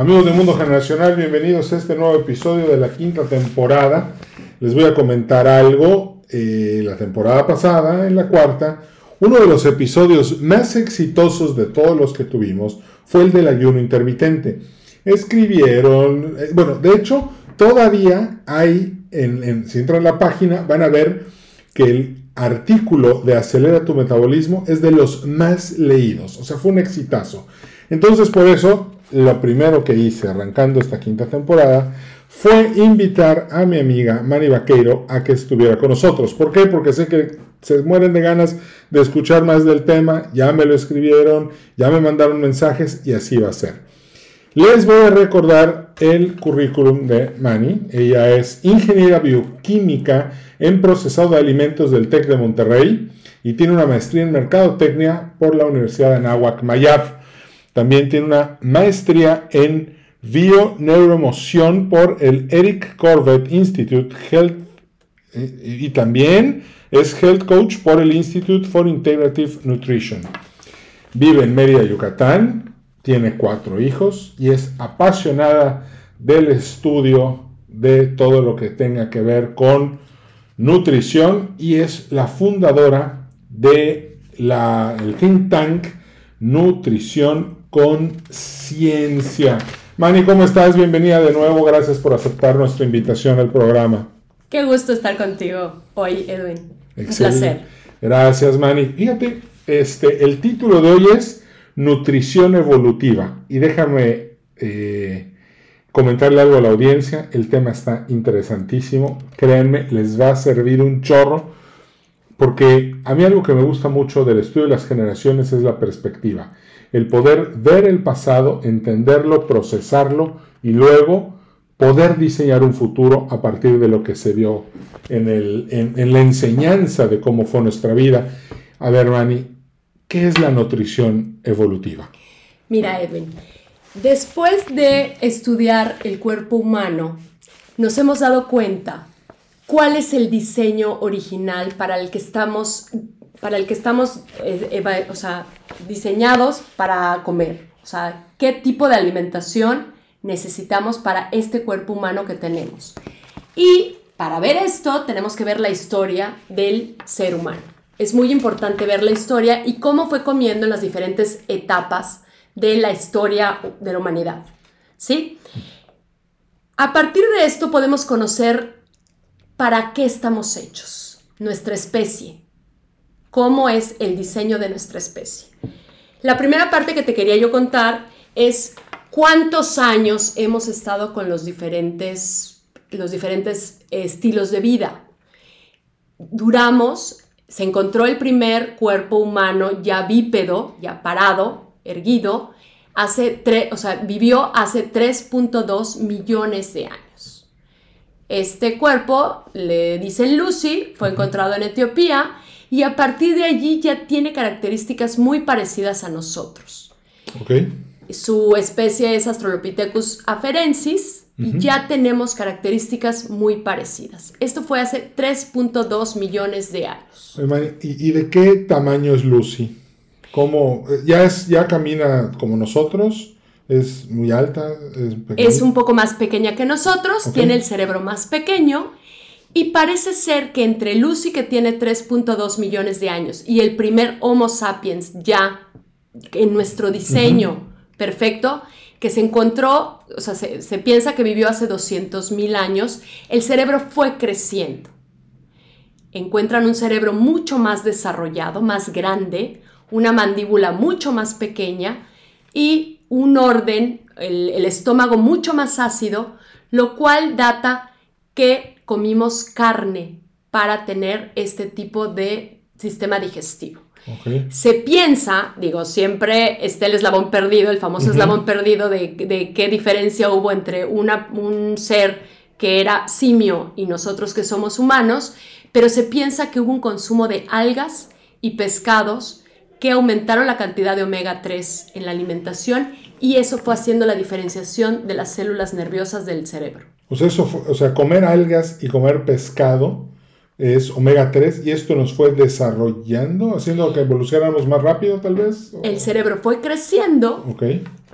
Amigos de Mundo Generacional, bienvenidos a este nuevo episodio de la quinta temporada. Les voy a comentar algo. Eh, la temporada pasada, en la cuarta, uno de los episodios más exitosos de todos los que tuvimos fue el del ayuno intermitente. Escribieron, eh, bueno, de hecho, todavía hay, en, si entran a la página, van a ver que el artículo de Acelera tu Metabolismo es de los más leídos. O sea, fue un exitazo. Entonces, por eso lo primero que hice arrancando esta quinta temporada fue invitar a mi amiga Mani Vaqueiro a que estuviera con nosotros. ¿Por qué? Porque sé que se mueren de ganas de escuchar más del tema, ya me lo escribieron, ya me mandaron mensajes y así va a ser. Les voy a recordar el currículum de Mani. Ella es ingeniera bioquímica en procesado de alimentos del TEC de Monterrey y tiene una maestría en mercadotecnia por la Universidad de Anáhuac Mayab. También tiene una maestría en Bio-Neuroemoción por el Eric Corbett Institute Health y también es Health Coach por el Institute for Integrative Nutrition. Vive en Mérida, Yucatán, tiene cuatro hijos y es apasionada del estudio de todo lo que tenga que ver con nutrición y es la fundadora de think tank Nutrición con ciencia. Mani, ¿cómo estás? Bienvenida de nuevo. Gracias por aceptar nuestra invitación al programa. Qué gusto estar contigo hoy, Edwin. Un placer. Gracias, Mani. Fíjate, este, el título de hoy es Nutrición Evolutiva. Y déjame eh, comentarle algo a la audiencia. El tema está interesantísimo. Créanme, les va a servir un chorro. Porque a mí algo que me gusta mucho del estudio de las generaciones es la perspectiva el poder ver el pasado, entenderlo, procesarlo y luego poder diseñar un futuro a partir de lo que se vio en, la enseñanza de cómo fue nuestra vida. A ver, Rani, ¿qué es la nutrición evolutiva? Mira, Edwin, después de estudiar el cuerpo humano, nos hemos dado cuenta cuál es el diseño original para el que estamos para el que estamos eh, o sea, diseñados para comer. O sea, qué tipo de alimentación necesitamos para este cuerpo humano que tenemos. Y para ver esto tenemos que ver la historia del ser humano. Es muy importante ver la historia y cómo fue comiendo en las diferentes etapas de la historia de la humanidad. ¿Sí? A partir de esto podemos conocer para qué estamos hechos, nuestra especie, cómo es el diseño de nuestra especie. La primera parte que te quería yo contar es cuántos años hemos estado con los diferentes, los diferentes estilos de vida. Duramos, se encontró el primer cuerpo humano ya bípedo, ya parado, erguido, hace o sea, vivió hace 3.2 millones de años. Este cuerpo, le dicen Lucy, fue encontrado en Etiopía y a partir de allí ya tiene características muy parecidas a nosotros. Su especie es Australopithecus afarensis y ya tenemos características muy parecidas. Esto fue hace 3.2 millones de años. ¿Y, de qué tamaño es Lucy? ¿Cómo, ya, es, ¿Ya camina como nosotros? ¿Es muy alta? ¿Es, un poco más pequeña que nosotros, tiene el cerebro más pequeño y parece ser que entre Lucy, que tiene 3.2 millones de años, y el primer Homo sapiens ya en nuestro diseño perfecto, que se encontró, o sea, se, piensa que vivió hace 200 mil años, el cerebro fue creciendo. Encuentran un cerebro mucho más desarrollado, más grande, una mandíbula mucho más pequeña y un orden, el estómago mucho más ácido, lo cual data que comimos carne para tener este tipo de sistema digestivo. Se piensa, digo, siempre está el eslabón perdido, el famoso eslabón perdido de, de qué diferencia hubo entre una- un ser que era simio y nosotros que somos humanos, pero se piensa que hubo un consumo de algas y pescados que aumentaron la cantidad de omega 3 en la alimentación y eso fue haciendo la diferenciación de las células nerviosas del cerebro. Sea, eso fue- o sea, comer algas y comer pescado es omega 3 y esto nos fue desarrollando, haciendo que evolucionáramos más rápido tal vez. ¿O- El cerebro fue creciendo Ok,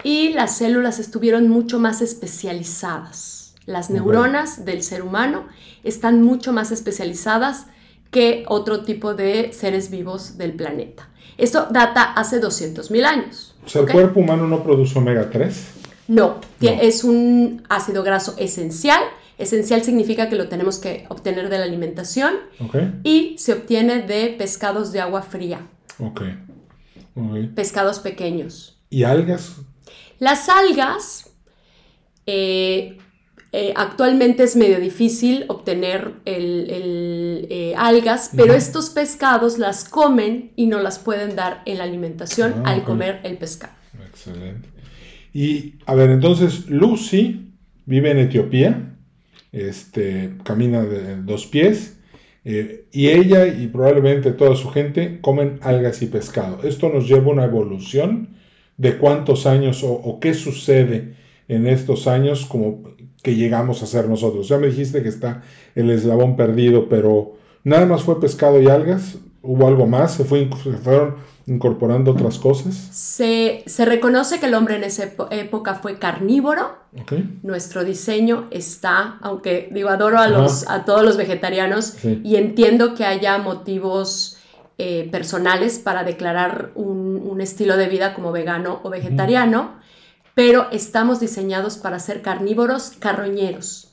y las células estuvieron mucho más especializadas. Las neuronas del ser humano están mucho más especializadas que otro tipo de seres vivos del planeta. Esto data hace 200.000 años. o sea, el ¿ok? cuerpo humano no produce omega 3. No, es un ácido graso esencial. Esencial significa que lo tenemos que obtener de la alimentación Ok, y se obtiene de pescados de agua fría, ok. ok. pescados pequeños. ¿Y algas? Las algas, eh, eh, actualmente es medio difícil obtener el, el, eh, algas, pero estos pescados las comen y no las pueden dar en la alimentación Ah, al comer el pescado. Excelente. Y a ver, entonces Lucy vive en Etiopía, este, camina de dos pies, eh, y ella y probablemente toda su gente comen algas y pescado. Esto nos lleva a una evolución de cuántos años o, o qué sucede en estos años como que llegamos a ser nosotros. Ya me dijiste que está el eslabón perdido, pero nada más fue pescado y algas. ¿Hubo algo más? ¿Se, fue, se fueron incorporando otras cosas? Se, se reconoce que el hombre en esa época fue carnívoro. Ok. Nuestro diseño está, aunque digo, adoro a, los, a todos los vegetarianos Sí. y entiendo que haya motivos eh, personales para declarar un, un estilo de vida como vegano o vegetariano, pero estamos diseñados para ser carnívoros carroñeros.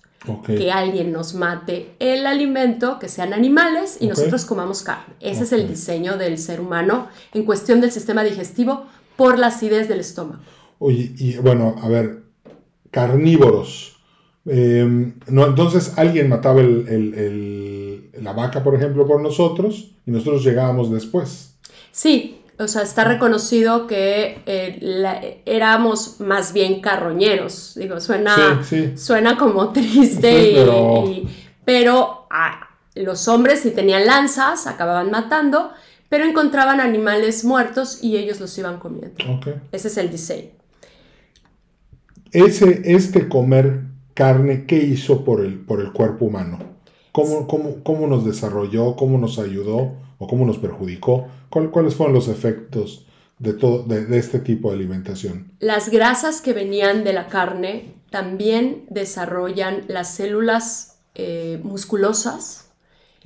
Que alguien nos mate el alimento, que sean animales y nosotros comamos carne. Ese es el diseño del ser humano en cuestión del sistema digestivo por la acidez del estómago. Oye, y bueno, a ver, carnívoros. Eh, no, entonces alguien mataba el- el- el- la vaca, por ejemplo, por nosotros y nosotros llegábamos después. Sí, o sea, está reconocido que eh, la- éramos más bien carroñeros. Digo, suena, Sí, sí. suena como triste, Sí, pero- y- pero ah, los hombres si tenían lanzas acababan matando, pero encontraban animales muertos y ellos los iban comiendo. Ese es el diseño. Ese, este comer carne, ¿qué hizo por el, por el cuerpo humano? ¿Cómo, cómo, cómo nos desarrolló? ¿Cómo nos ayudó? ¿O cómo nos perjudicó? ¿Cuál- ¿Cuáles fueron los efectos de, todo, de, de este tipo de alimentación? Las grasas que venían de la carne también desarrollan las células eh, musculosas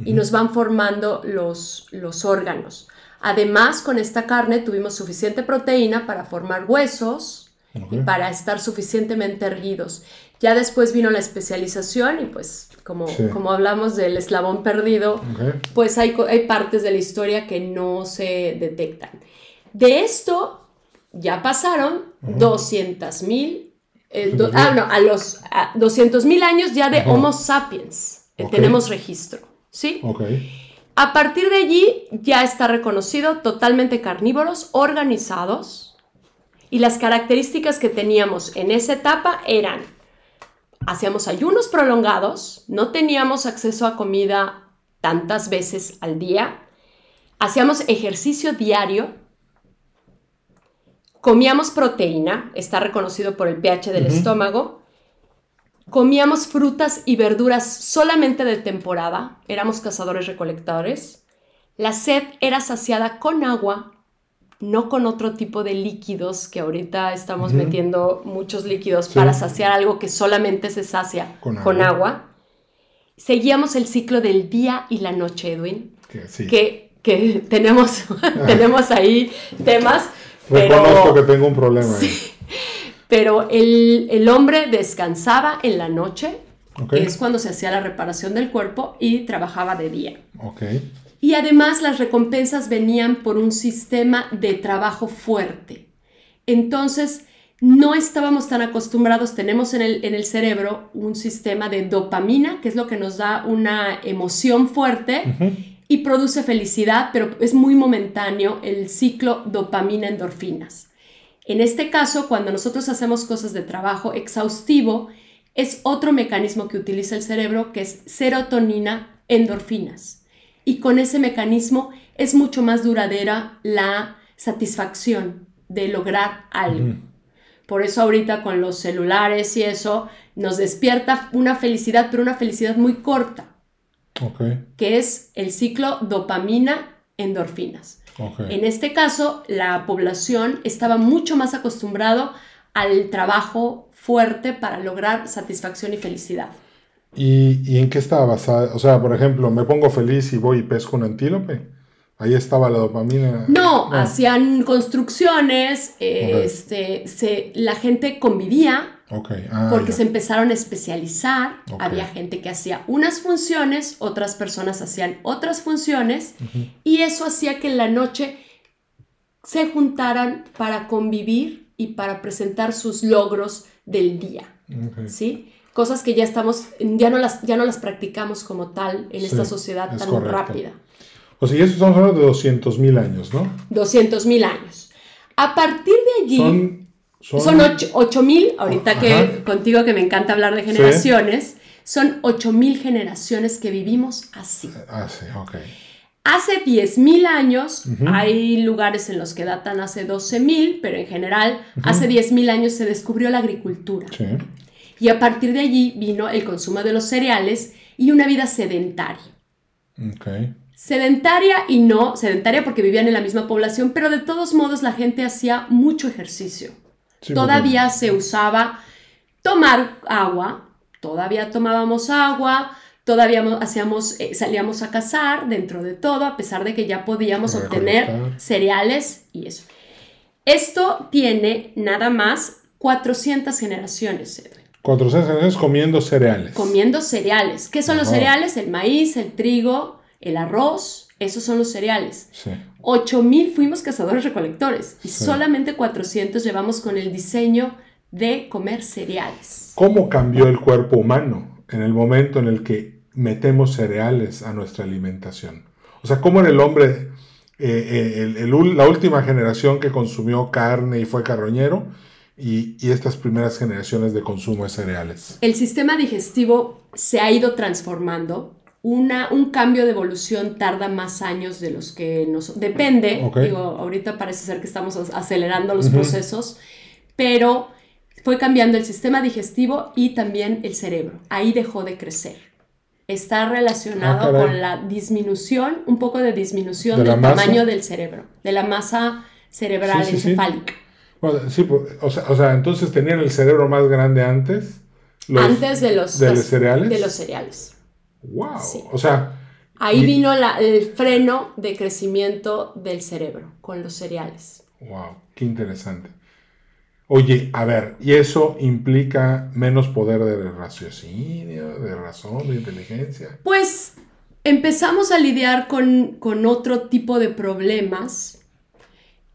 y nos van formando los, los órganos. Además, con esta carne tuvimos suficiente proteína para formar huesos y para estar suficientemente erguidos. Ya después vino la especialización y pues como, Sí. como hablamos del eslabón perdido, Ok. pues hay, hay partes de la historia que no se detectan. De esto ya pasaron 200 mil, ah, no, a los 200 mil años ya de Ajá. Homo sapiens. eh, Ok. Tenemos registro, ¿sí? Ok. A partir de allí ya está reconocido totalmente carnívoros, organizados, y las características que teníamos en esa etapa eran, hacíamos ayunos prolongados, no teníamos acceso a comida tantas veces al día, hacíamos ejercicio diario, comíamos proteína, está reconocido por el pH del estómago, comíamos frutas y verduras solamente de temporada, éramos cazadores recolectores, la sed era saciada con agua, no con otro tipo de líquidos, que ahorita estamos metiendo muchos líquidos Sí. para saciar algo que solamente se sacia Con con, agua. agua. Seguíamos el ciclo del día y la noche, Edwin, Que, sí. que, que tenemos, tenemos ahí temas, Reconozco pero, que tengo un problema ahí. pero el, el hombre descansaba en la noche, que es cuando se hacía la reparación del cuerpo, y trabajaba de día. Ok. Y además las recompensas venían por un sistema de trabajo fuerte. Entonces, no estábamos tan acostumbrados, tenemos en el, en el cerebro un sistema de dopamina, que es lo que nos da una emoción fuerte, y produce felicidad, pero es muy momentáneo el ciclo dopamina-endorfinas. En este caso, cuando nosotros hacemos cosas de trabajo exhaustivo, es otro mecanismo que utiliza el cerebro que es serotonina-endorfinas. Y con ese mecanismo es mucho más duradera la satisfacción de lograr algo. Por eso ahorita con los celulares y eso nos despierta una felicidad, pero una felicidad muy corta. Que es el ciclo dopamina-endorfinas. En este caso, la población estaba mucho más acostumbrado al trabajo fuerte para lograr satisfacción y felicidad. ¿Y, en qué estaba basada? O sea, por ejemplo, me pongo feliz y voy y pesco un antílope. Ahí estaba la dopamina. No, hacían construcciones, este, se, la gente convivía, Ah, porque se empezaron a especializar. Había gente que hacía unas funciones, otras personas hacían otras funciones, y eso hacía que en la noche se juntaran para convivir y para presentar sus logros del día. ¿Sí? Cosas que ya estamos, ya no las, ya no las practicamos como tal en esta sociedad tan rápida. O sea, y eso estamos hablando de 200 mil años, ¿no? 200 mil años. A partir de allí... Son, 8 mil, ahorita que contigo que me encanta hablar de generaciones, son 8 mil generaciones que vivimos así. Ah, sí, ok. Hace 10 mil años, hay lugares en los que datan hace 12 mil, pero en general, hace 10 mil años se descubrió la agricultura. Sí. Y a partir de allí vino el consumo de los cereales y una vida sedentaria. Okay. Sedentaria y no, sedentaria porque vivían en la misma población, pero de todos modos la gente hacía mucho ejercicio todavía se usaba tomar agua, todavía tomábamos agua, todavía hacíamos, eh, salíamos a cazar dentro de todo, a pesar de que ya podíamos obtener cereales y eso. Esto tiene nada más 400 generaciones. 400 generaciones comiendo cereales. Comiendo cereales. ¿Qué son los cereales? El maíz, el trigo, el arroz, esos son los cereales. Sí. 8000 fuimos cazadores recolectores y solamente 400 llevamos con el diseño de comer cereales. ¿Cómo cambió el cuerpo humano en el momento en el que metemos cereales a nuestra alimentación? O sea, ¿cómo era el hombre, eh, eh, la última generación que consumió carne y fue carroñero? Y, y, estas primeras generaciones de consumo de cereales. El sistema digestivo se ha ido transformando un cambio de evolución tarda más años de los que nos... Depende, digo, ahorita parece ser que estamos acelerando los procesos, pero fue cambiando el sistema digestivo y también el cerebro. Ahí dejó de crecer. Está relacionado ah, con la disminución, un poco de disminución del tamaño del cerebro, de la masa cerebral encefálica. Sí. O, sea, o sea, entonces tenían el cerebro más grande antes. antes de los, de los cereales. De los cereales. ¡Wow! O sea... Ahí vino el freno de crecimiento del cerebro con los cereales. ¡Wow! ¡Qué interesante! Oye, a ver, ¿y eso implica menos poder de raciocinio, de razón, de inteligencia? Pues empezamos a lidiar con, con otro tipo de problemas.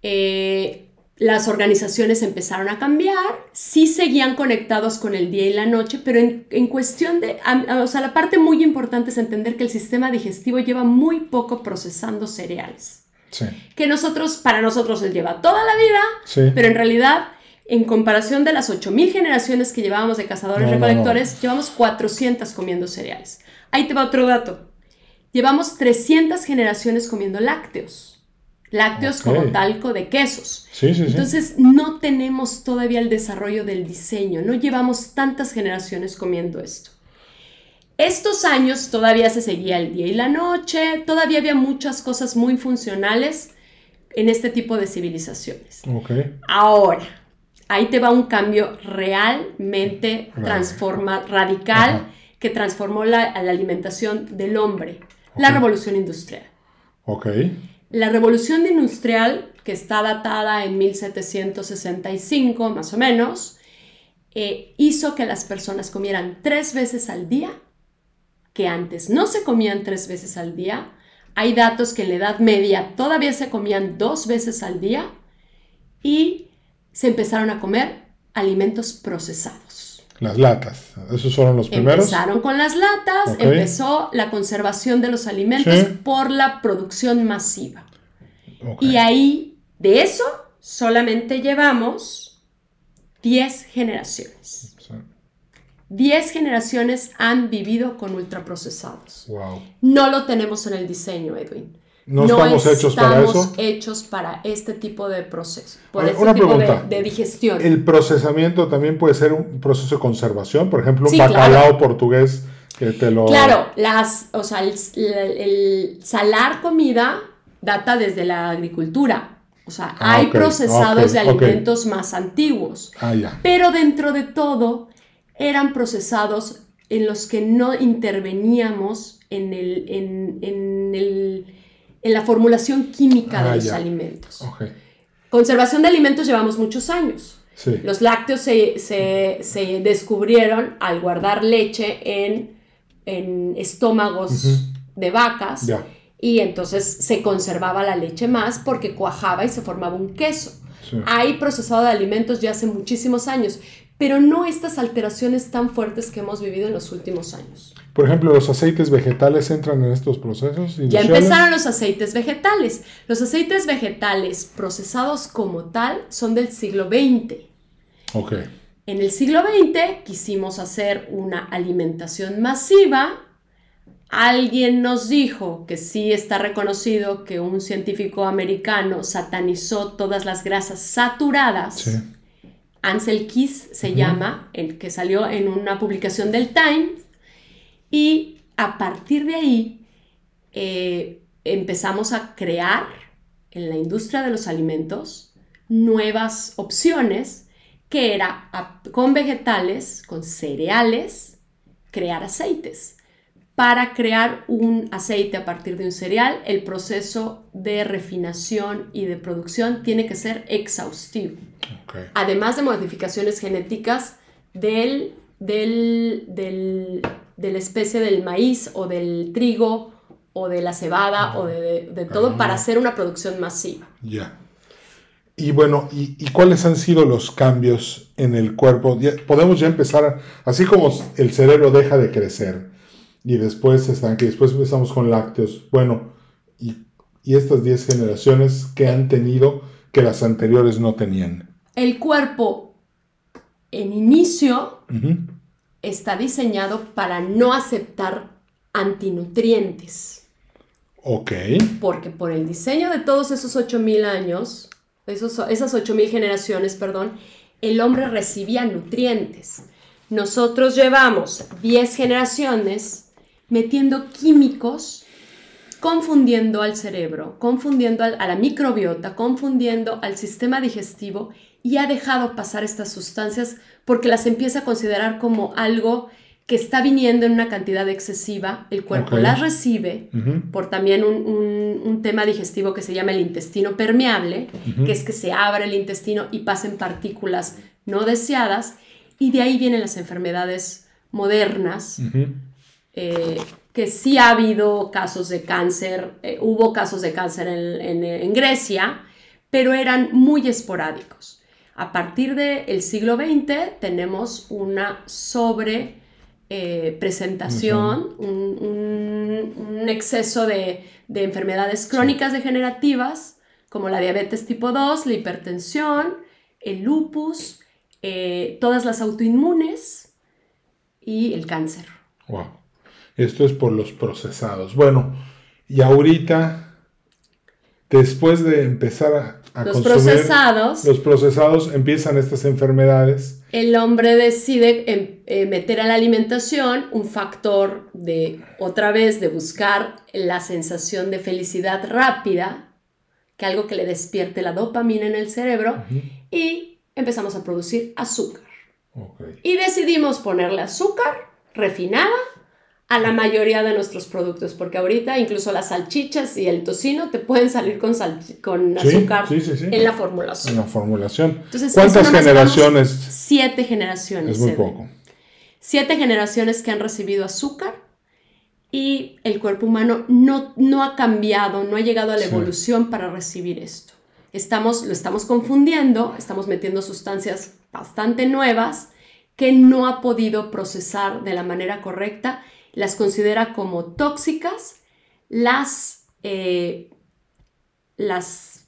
Eh, las organizaciones empezaron a cambiar, sí seguían conectados con el día y la noche, pero en, cuestión de, o sea, la parte muy importante es entender que el sistema digestivo lleva muy poco procesando cereales. Sí. Que nosotros, para nosotros él lleva toda la vida, sí. pero en realidad, en comparación de las 8000 generaciones que llevábamos de cazadores recolectores, llevamos 400 comiendo cereales. Ahí te va otro dato. Llevamos 300 generaciones comiendo lácteos lácteos como talco de quesos. Entonces no tenemos todavía el desarrollo del diseño, no llevamos tantas generaciones comiendo esto. Estos años todavía se seguía el día y la noche, todavía había muchas cosas muy funcionales en este tipo de civilizaciones. Ahora, ahí te va un cambio realmente transforma, radical que transformó la, alimentación del hombre, la revolución industrial. Okay. La revolución industrial, que está datada en 1765 más o menos, eh, hizo que las personas comieran tres veces al día, que antes no se comían tres veces al día. Hay datos que en la Edad Media todavía se comían dos veces al día y se empezaron a comer alimentos procesados. Las latas, esos fueron los primeros. Empezaron con las latas, empezó la conservación de los alimentos Sí. por la producción masiva. Y ahí, de eso, solamente llevamos 10 generaciones. Sí. 10 generaciones han vivido con ultraprocesados. Wow. No lo tenemos en el diseño, Edwin. No estamos hechos para estamos eso. hechos para este tipo de proceso, por este una tipo pregunta. de digestión. El procesamiento también puede ser un proceso de conservación, por ejemplo, un Sí, bacalao claro. portugués que te lo... Claro, las, o sea, el, salar comida data desde la agricultura. O sea, Ah, hay procesados de alimentos más antiguos. Ah. Pero dentro de todo, eran procesados en los que no interveníamos en, el, en, en el- en la formulación química Ah, de los ya. alimentos. Conservación de alimentos llevamos muchos años. Sí. Los lácteos se, se- se descubrieron al guardar leche en, en estómagos de vacas Ya. y entonces se conservaba la leche más porque cuajaba y se formaba un queso. Sí. Hay procesado de alimentos ya hace muchísimos años, pero no estas alteraciones tan fuertes que hemos vivido en los últimos años. Por ejemplo, los aceites vegetales entran en estos procesos. Ya empezaron los aceites vegetales. Los aceites vegetales procesados como tal son del siglo XX. Ok. En el siglo XX quisimos hacer una alimentación masiva. Alguien nos dijo que sí está reconocido que un científico americano satanizó todas las grasas saturadas. Sí. Ansel Keys se llama, el que salió en una publicación del Times. Y a partir de ahí eh, empezamos a crear en la industria de los alimentos nuevas opciones que era a- con vegetales, con cereales, crear aceites. Para crear un aceite a partir de un cereal, el proceso de refinación y de producción tiene que ser exhaustivo además de modificaciones genéticas del, del, del- de la especie del maíz o del trigo o de la cebada o de, de- de todo para hacer una producción masiva. Ya. Y bueno, ¿y, y cuáles han sido los cambios en el cuerpo? Ya- podemos ya empezar, así como el cerebro deja de crecer y después se estanca y después empezamos con lácteos. Bueno, y, y estas 10 generaciones que han tenido que las anteriores no tenían. El cuerpo en inicio está diseñado para no aceptar antinutrientes. Ok. porque por el diseño de todos esos 8000 años, esos, esas 8000 generaciones, perdón, el hombre recibía nutrientes. Nosotros llevamos 10 generaciones metiendo químicos, confundiendo al cerebro, confundiendo al- a la microbiota, confundiendo al sistema digestivo y ha dejado pasar estas sustancias porque las empieza a considerar como algo que está viniendo en una cantidad excesiva, el cuerpo las recibe, por también un, un- un tema digestivo que se llama el intestino permeable, que es que se abre el intestino y pasen partículas no deseadas, y de ahí vienen las enfermedades modernas. Eh, que sí ha habido casos de cáncer, eh, hubo casos de cáncer en, en- en Grecia, pero eran muy esporádicos. A partir del siglo XX tenemos una sobre eh, presentación, un, un- un exceso de, de enfermedades crónicas degenerativas, como la diabetes tipo 2, la hipertensión, el lupus, eh, todas las autoinmunes y el cáncer. Wow. Esto es por los procesados. Bueno, y ahorita, después de empezar a, a Los consumir procesados, los procesados, empiezan estas enfermedades. el hombre decide em, eh, meter a la alimentación un factor de, otra vez, de buscar la sensación de felicidad rápida, que algo que le despierte la dopamina en el cerebro, y empezamos a producir azúcar. Y decidimos ponerle azúcar refinada a la mayoría de nuestros productos, porque ahorita incluso las salchichas y el tocino te pueden salir con, con azúcar sí, sí, sí. en la formulación. En la formulación. Entonces, ¿Cuántas generaciones? Siete generaciones. Es muy poco. Siete generaciones que han recibido azúcar y el cuerpo humano no, no ha cambiado, no ha llegado a la evolución para recibir esto. Estamos, lo estamos confundiendo, estamos metiendo sustancias bastante nuevas que no ha podido procesar de la manera correcta, las considera como tóxicas, las, eh, las,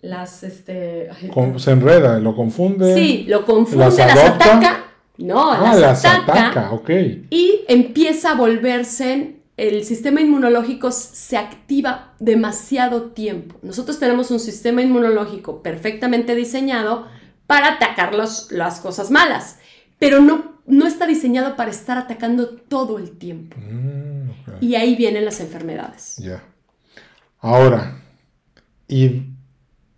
las, este... se enreda, lo confunde. Sí, lo confunde, las, ataca. No, ah, las, ataca, ok. Y empieza a volverse el sistema inmunológico se activa demasiado tiempo. Nosotros tenemos un sistema inmunológico perfectamente diseñado para atacar las cosas malas, pero no, no está diseñado para estar atacando todo el tiempo. Mm, y ahí vienen las enfermedades. Ya. Ahora, y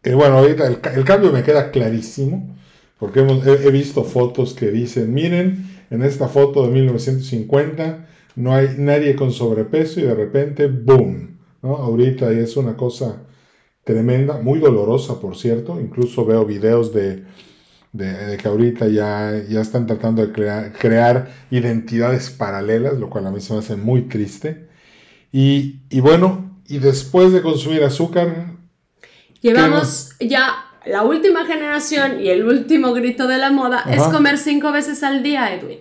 eh, bueno, ahorita el, cambio me queda clarísimo, porque he, he visto fotos que dicen, miren, en esta foto de 1950, no hay nadie con sobrepeso y de repente, ¡boom! ¿no? Ahorita es una cosa tremenda, muy dolorosa, por cierto. Incluso veo videos de, que ahorita ya, ya están tratando de crear, crear, identidades paralelas, lo cual a mí se me hace muy triste. Y, bueno, y después de consumir azúcar... Llevamos ya la última generación y el último grito de la moda es comer cinco veces al día, Edwin.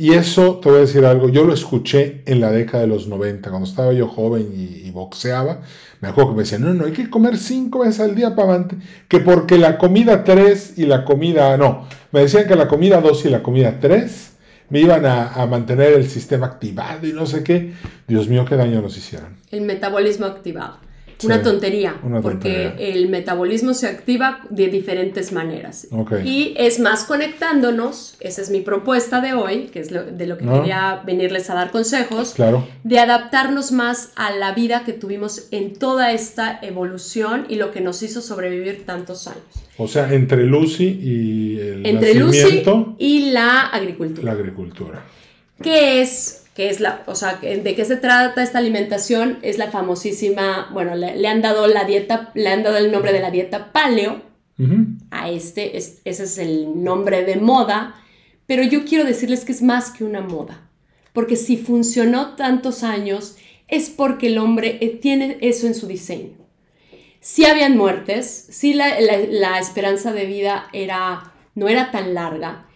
Y eso, te voy a decir algo, yo lo escuché en la década de los 90, cuando estaba yo joven y, boxeaba. Me acuerdo que me decían, no, no, hay que comer cinco veces al día para Que porque la comida 3 y la comida, no, me decían que la comida 2 y la comida 3 me iban a, a, mantener el sistema activado y no sé qué. Dios mío, qué daño nos hicieron. El metabolismo activado una tontería, porque el metabolismo se activa de diferentes maneras. Y es más conectándonos, esa es mi propuesta de hoy, que es de lo que quería venirles a dar consejos, claro. de adaptarnos más a la vida que tuvimos en toda esta evolución y lo que nos hizo sobrevivir tantos años. O sea, entre Lucy y el Entre Lucy y la agricultura. La agricultura. ¿Qué es que es la, o sea, de qué se trata esta alimentación, es la famosísima, bueno, le, han dado la dieta, le han dado el nombre de la dieta paleo, a este, ese es el nombre de moda, pero yo quiero decirles que es más que una moda, porque si funcionó tantos años, es porque el hombre eh, tiene eso en su diseño. Si habían muertes, si la, la esperanza de vida era, no era tan larga,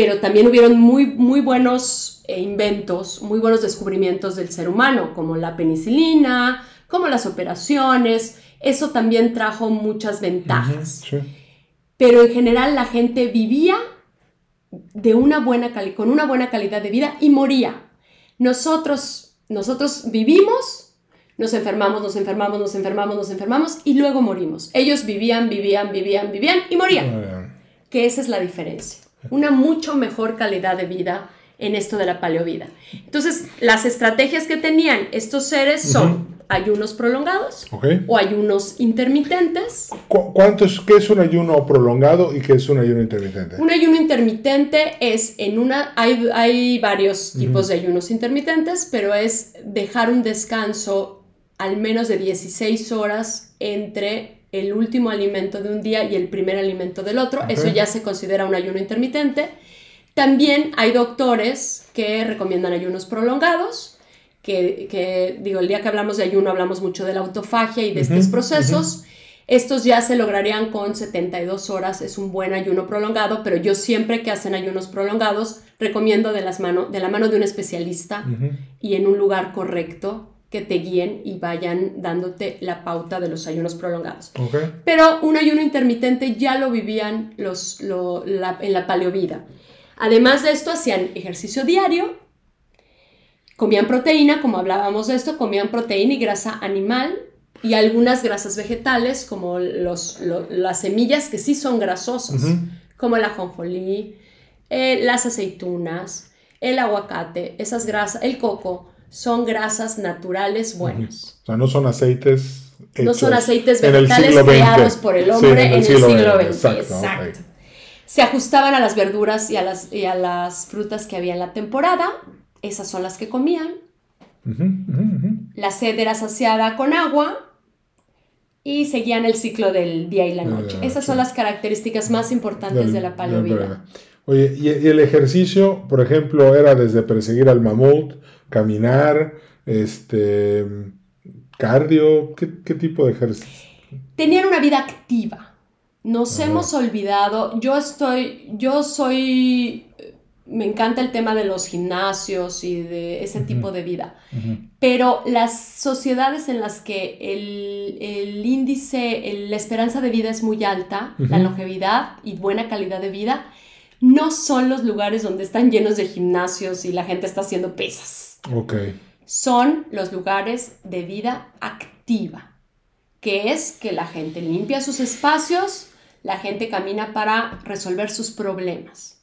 pero también hubieron muy, muy buenos eh, inventos, muy buenos descubrimientos del ser humano, como la penicilina, como las operaciones. Eso también trajo muchas ventajas. Pero en general la gente vivía de una buena con una buena calidad de vida y moría. Nosotros, nosotros vivimos, nos enfermamos, nos enfermamos, nos enfermamos, nos enfermamos y luego morimos. Ellos vivían, vivían, vivían, vivían y morían. Que esa es la diferencia una mucho mejor calidad de vida en esto de la paleovida. Entonces, las estrategias que tenían estos seres son ayunos prolongados o ayunos intermitentes. ¿Cuánto ¿Qué es un ayuno prolongado y qué es un ayuno intermitente? Un ayuno intermitente es en una, hay, hay varios tipos de ayunos intermitentes, pero es dejar un descanso al menos de 16 horas entre el último alimento de un día y el primer alimento del otro. Eso ya se considera un ayuno intermitente. También hay doctores que recomiendan ayunos prolongados, que, digo, el día que hablamos de ayuno hablamos mucho de la autofagia y de estos procesos. Estos ya se lograrían con 72 horas, es un buen ayuno prolongado, pero yo siempre que hacen ayunos prolongados recomiendo de, las mano, de la mano de un especialista y en un lugar correcto que te guíen y vayan dándote la pauta de los ayunos prolongados. Pero un ayuno intermitente ya lo vivían los, en la paleovida. Además de esto, hacían ejercicio diario, comían proteína, como hablábamos de esto, comían proteína y grasa animal y algunas grasas vegetales, como los, las semillas que sí son grasosas, como el ajonjolí, eh, las aceitunas, el aguacate, esas grasas, el coco son grasas naturales buenas. O sea, no son aceites. No son aceites vegetales creados por el hombre en el siglo, XX. Exacto. Se ajustaban a las verduras y a las, y a las frutas que había en la temporada. Esas son las que comían. La sed era saciada con agua y seguían el ciclo del día y la noche. Esas son las características más importantes de la paleovida. Oye, ¿y, el ejercicio, por ejemplo, era desde perseguir al mamut, caminar, este, cardio, ¿qué, tipo de ejercicio? Tenían una vida activa. Nos hemos olvidado, yo estoy, yo soy, me encanta el tema de los gimnasios y de ese tipo de vida, pero las sociedades en las que el, índice, la esperanza de vida es muy alta, la longevidad y buena calidad de vida, no son los lugares donde están llenos de gimnasios y la gente está haciendo pesas. Ok. Son los lugares de vida activa, que es que la gente limpia sus espacios, la gente camina para resolver sus problemas.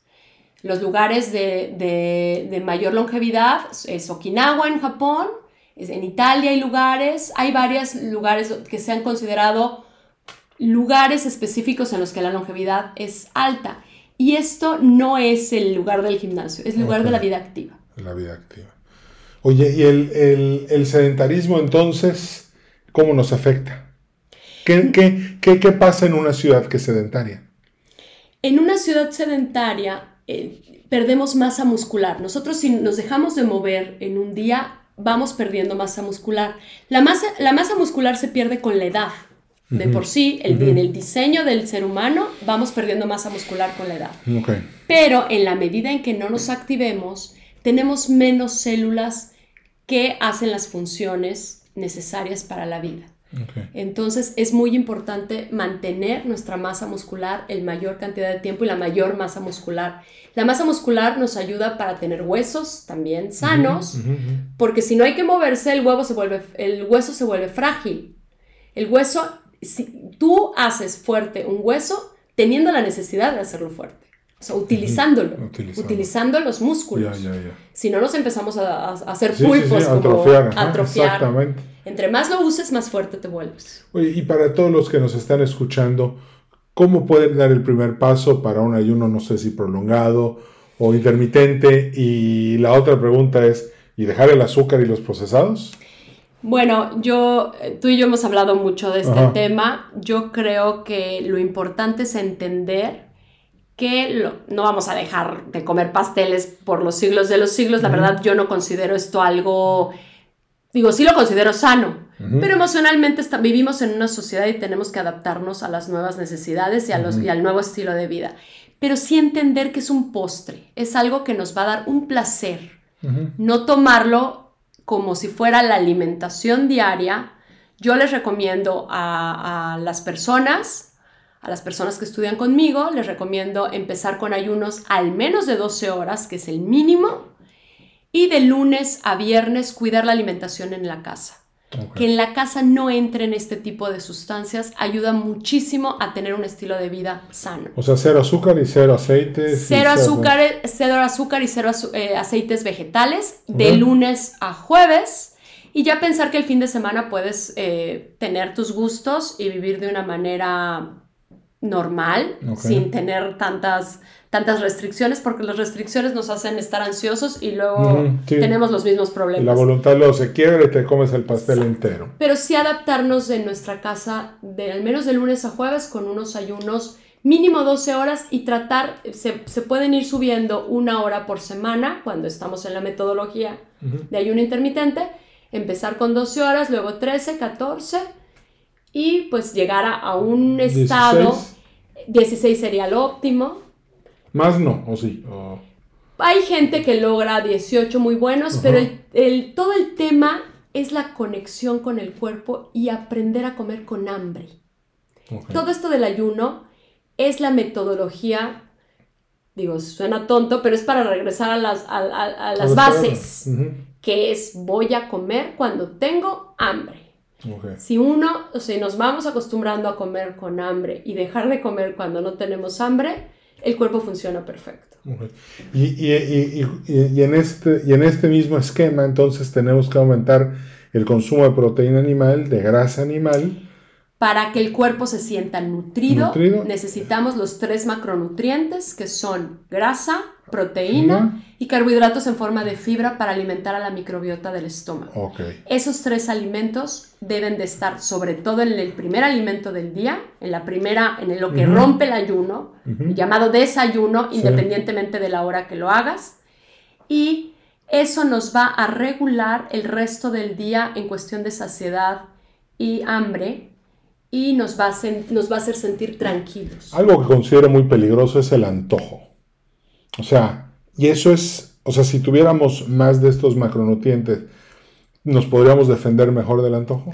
Los lugares de, mayor longevidad es Okinawa en Japón, en Italia hay lugares, hay varios lugares que se han considerado lugares específicos en los que la longevidad es alta. Y esto no es el lugar del gimnasio, es el lugar de la vida activa. La vida activa. Oye, ¿y el sedentarismo entonces cómo nos afecta? ¿Qué, pasa en una ciudad que es sedentaria? En una ciudad sedentaria eh, perdemos masa muscular. Nosotros si nos dejamos de mover en un día, vamos perdiendo masa muscular. La masa, la masa muscular se pierde con la edad. De por sí, el, en el diseño del ser humano, vamos perdiendo masa muscular con la edad. Pero en la medida en que no nos activemos, tenemos menos células que hacen las funciones necesarias para la vida. Entonces es muy importante mantener nuestra masa muscular el mayor cantidad de tiempo y la mayor masa muscular. La masa muscular nos ayuda para tener huesos también sanos, porque si no hay que moverse, el, huevo se vuelve, el hueso se vuelve frágil. El hueso, si tú haces fuerte un hueso teniendo la necesidad de hacerlo fuerte. O sea, utilizándolo, utilizando los músculos. Si no nos empezamos a, hacer pulpos, como atrofiar. Exactamente. Entre más lo uses, más fuerte te vuelves. Oye, y para todos los que nos están escuchando, ¿cómo pueden dar el primer paso para un ayuno, no sé si prolongado o intermitente? Y la otra pregunta es, ¿y dejar el azúcar y los procesados? Bueno, yo, tú y yo hemos hablado mucho de este tema. Yo creo que lo importante es entender que no vamos a dejar de comer pasteles por los siglos de los siglos. La verdad, yo no considero esto algo digo, sí lo considero sano, pero emocionalmente vivimos en una sociedad y tenemos que adaptarnos a las nuevas necesidades y, a los, y al nuevo estilo de vida. Pero sí entender que es un postre, es algo que nos va a dar un placer, no tomarlo como si fuera la alimentación diaria. Yo les recomiendo a, a las personas, a las personas que estudian conmigo, les recomiendo empezar con ayunos al menos de 12 horas, que es el mínimo, y de lunes a viernes cuidar la alimentación en la casa. Que en la casa no entren este tipo de sustancias ayuda muchísimo a tener un estilo de vida sano. O sea, cero azúcar y cero aceites. Cero, azúcar, cero azúcar y cero eh, aceites vegetales de lunes a jueves. Y ya pensar que el fin de semana puedes eh, tener tus gustos y vivir de una manera normal, sin tener tantas tantas restricciones porque las restricciones nos hacen estar ansiosos y luego tenemos los mismos problemas. La voluntad lo se quiere y te comes el pastel entero. Pero sí adaptarnos en nuestra casa de al menos de lunes a jueves con unos ayunos mínimo 12 horas y tratar, se, se pueden ir subiendo una hora por semana cuando estamos en la metodología de ayuno intermitente, empezar con 12 horas, luego 13, 14 y pues llegar a, un estado, 16 sería lo óptimo, más no, o sí. Hay gente que logra 18 muy buenos, pero el, todo el tema es la conexión con el cuerpo y aprender a comer con hambre. Todo esto del ayuno es la metodología, digo, suena tonto, pero es para regresar a las, a, las bases, que es voy a comer cuando tengo hambre. Si uno, o sea, nos vamos acostumbrando a comer con hambre y dejar de comer cuando no tenemos hambre, el cuerpo funciona perfecto. Y, en este, y en este mismo esquema, entonces tenemos que aumentar el consumo de proteína animal, de grasa animal. Para que el cuerpo se sienta nutrido, necesitamos los tres macronutrientes que son grasa, proteína y carbohidratos en forma de fibra para alimentar a la microbiota del estómago. Esos tres alimentos deben de estar sobre todo en el primer alimento del día, en la primera, en lo que rompe el ayuno, llamado desayuno, independientemente de la hora que lo hagas. Y eso nos va a regular el resto del día en cuestión de saciedad y hambre y nos va, a nos va a hacer sentir tranquilos. Algo que considero muy peligroso es el antojo. O sea, y eso es, o sea, si tuviéramos más de estos macronutrientes, ¿nos podríamos defender mejor del antojo?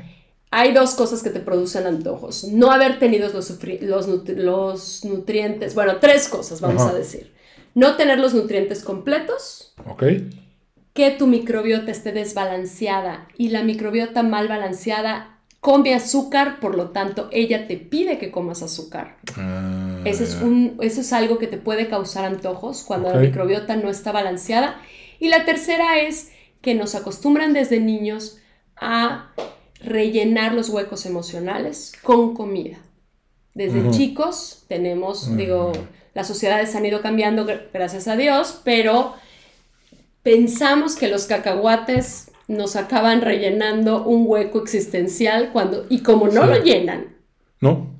Hay dos cosas que te producen antojos. No haber tenido los, los, nutrientes, bueno, tres cosas vamos a decir. No tener los nutrientes completos. Ok. Que tu microbiota esté desbalanceada y la microbiota mal balanceada come azúcar, por lo tanto, ella te pide que comas azúcar. Ah, eso, es un, eso es algo que te puede causar antojos cuando la microbiota no está balanceada. Y la tercera es que nos acostumbran desde niños a rellenar los huecos emocionales con comida. Desde chicos tenemos, digo, las sociedades han ido cambiando, gracias a Dios, pero pensamos que los cacahuates nos acaban rellenando un hueco existencial cuando, y como no lo llenan, no,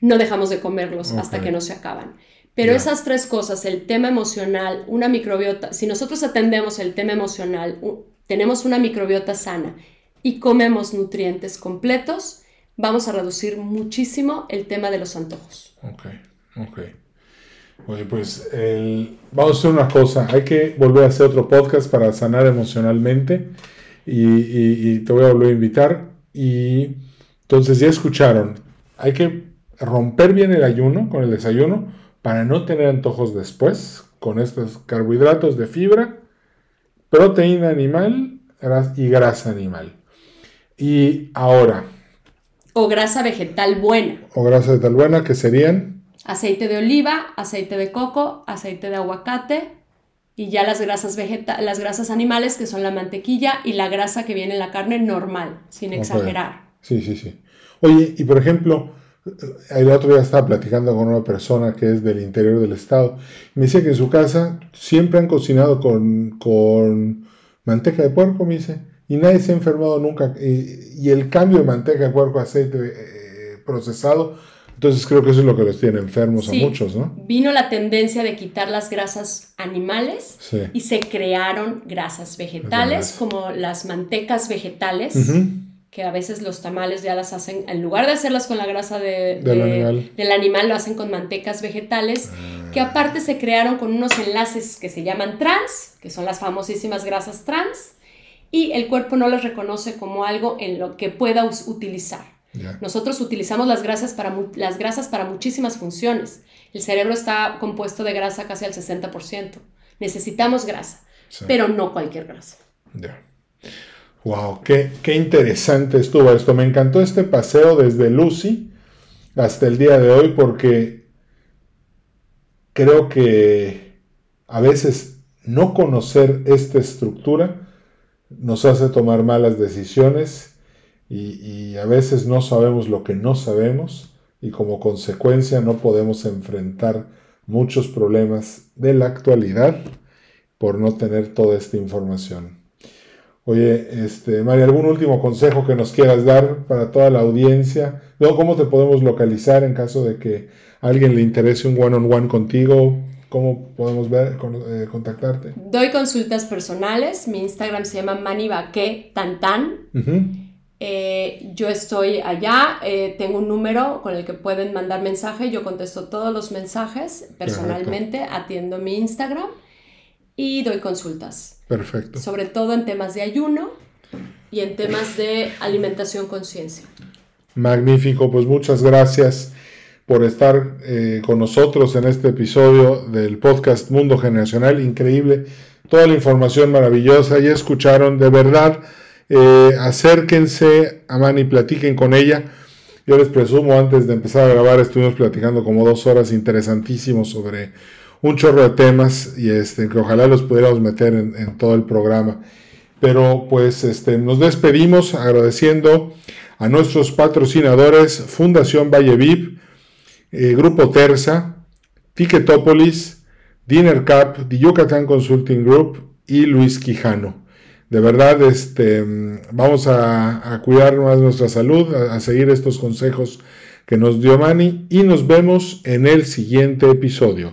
no dejamos de comerlos hasta que no se acaban. Pero esas tres cosas, el tema emocional, una microbiota, si nosotros atendemos el tema emocional, tenemos una microbiota sana y comemos nutrientes completos, vamos a reducir muchísimo el tema de los antojos. Ok, ok. Oye, pues vamos a hacer una cosa, hay que volver a hacer otro podcast para sanar emocionalmente y, te voy a volver a invitar. Y entonces ya escucharon, hay que romper bien el ayuno con el desayuno para no tener antojos después con estos carbohidratos de fibra, proteína animal y grasa animal. Y ahora. O grasa vegetal buena. O grasa vegetal buena, que serían. Aceite de oliva, aceite de coco, aceite de aguacate y ya las grasas vegeta las grasas animales que son la mantequilla y la grasa que viene en la carne normal, sin exagerar. Sí, sí, sí. Oye, y por ejemplo, el otro día estaba platicando con una persona que es del interior del estado. Me decía que en su casa siempre han cocinado con, con manteca de puerco, me dice y nadie se ha enfermado nunca. Y, el cambio de manteca de puerco a aceite eh, procesado, entonces creo que eso es lo que los tiene enfermos a muchos, ¿no? Vino la tendencia de quitar las grasas animales y se crearon grasas vegetales, como las mantecas vegetales. Que a veces los tamales ya las hacen, en lugar de hacerlas con la grasa de, del, animal. del, animal. lo hacen con mantecas vegetales, que ah. aparte se crearon con unos enlaces que se llaman trans, que son las famosísimas grasas trans, y el cuerpo no las reconoce como algo en lo que pueda utilizar. Nosotros utilizamos las grasas, para, las grasas para muchísimas funciones. El cerebro está compuesto de grasa casi al 60%. Necesitamos grasa, pero no cualquier grasa. Wow, qué, qué, interesante estuvo esto. Me encantó este paseo desde Lucy hasta el día de hoy porque creo que a veces no conocer esta estructura nos hace tomar malas decisiones y, a veces no sabemos lo que no sabemos y como consecuencia no podemos enfrentar muchos problemas de la actualidad por no tener toda esta información. Oye, este, María, ¿algún último consejo que nos quieras dar para toda la audiencia? Luego, ¿cómo te podemos localizar en caso de que a alguien le interese un one-on-one -on -one contigo? ¿Cómo podemos ver, eh, contactarte? Doy consultas personales. Mi Instagram se llama manibaque tantan. Eh, yo estoy allá, eh, tengo un número con el que pueden mandar mensaje. Yo contesto todos los mensajes personalmente, atiendo mi Instagram y doy consultas. Perfecto. Sobre todo en temas de ayuno y en temas de alimentación conciencia. Magnífico, pues muchas gracias por estar eh, con nosotros en este episodio del podcast Mundo Generacional. Increíble, toda la información maravillosa. Ya escucharon, de verdad, eh, acérquense a Mani, platiquen con ella. Yo les presumo, antes de empezar a grabar, estuvimos platicando como dos horas interesantísimos sobre un chorro de temas y este, que ojalá los pudiéramos meter en, todo el programa. Pero pues este, nos despedimos agradeciendo a nuestros patrocinadores Fundación Valle VIP, eh, Grupo Terza, Ticketopolis, Dinner Cup, The Yucatán Consulting Group y Luis Quijano. De verdad, este, vamos a, cuidar más nuestra salud, a, seguir estos consejos que nos dio Manny y nos vemos en el siguiente episodio.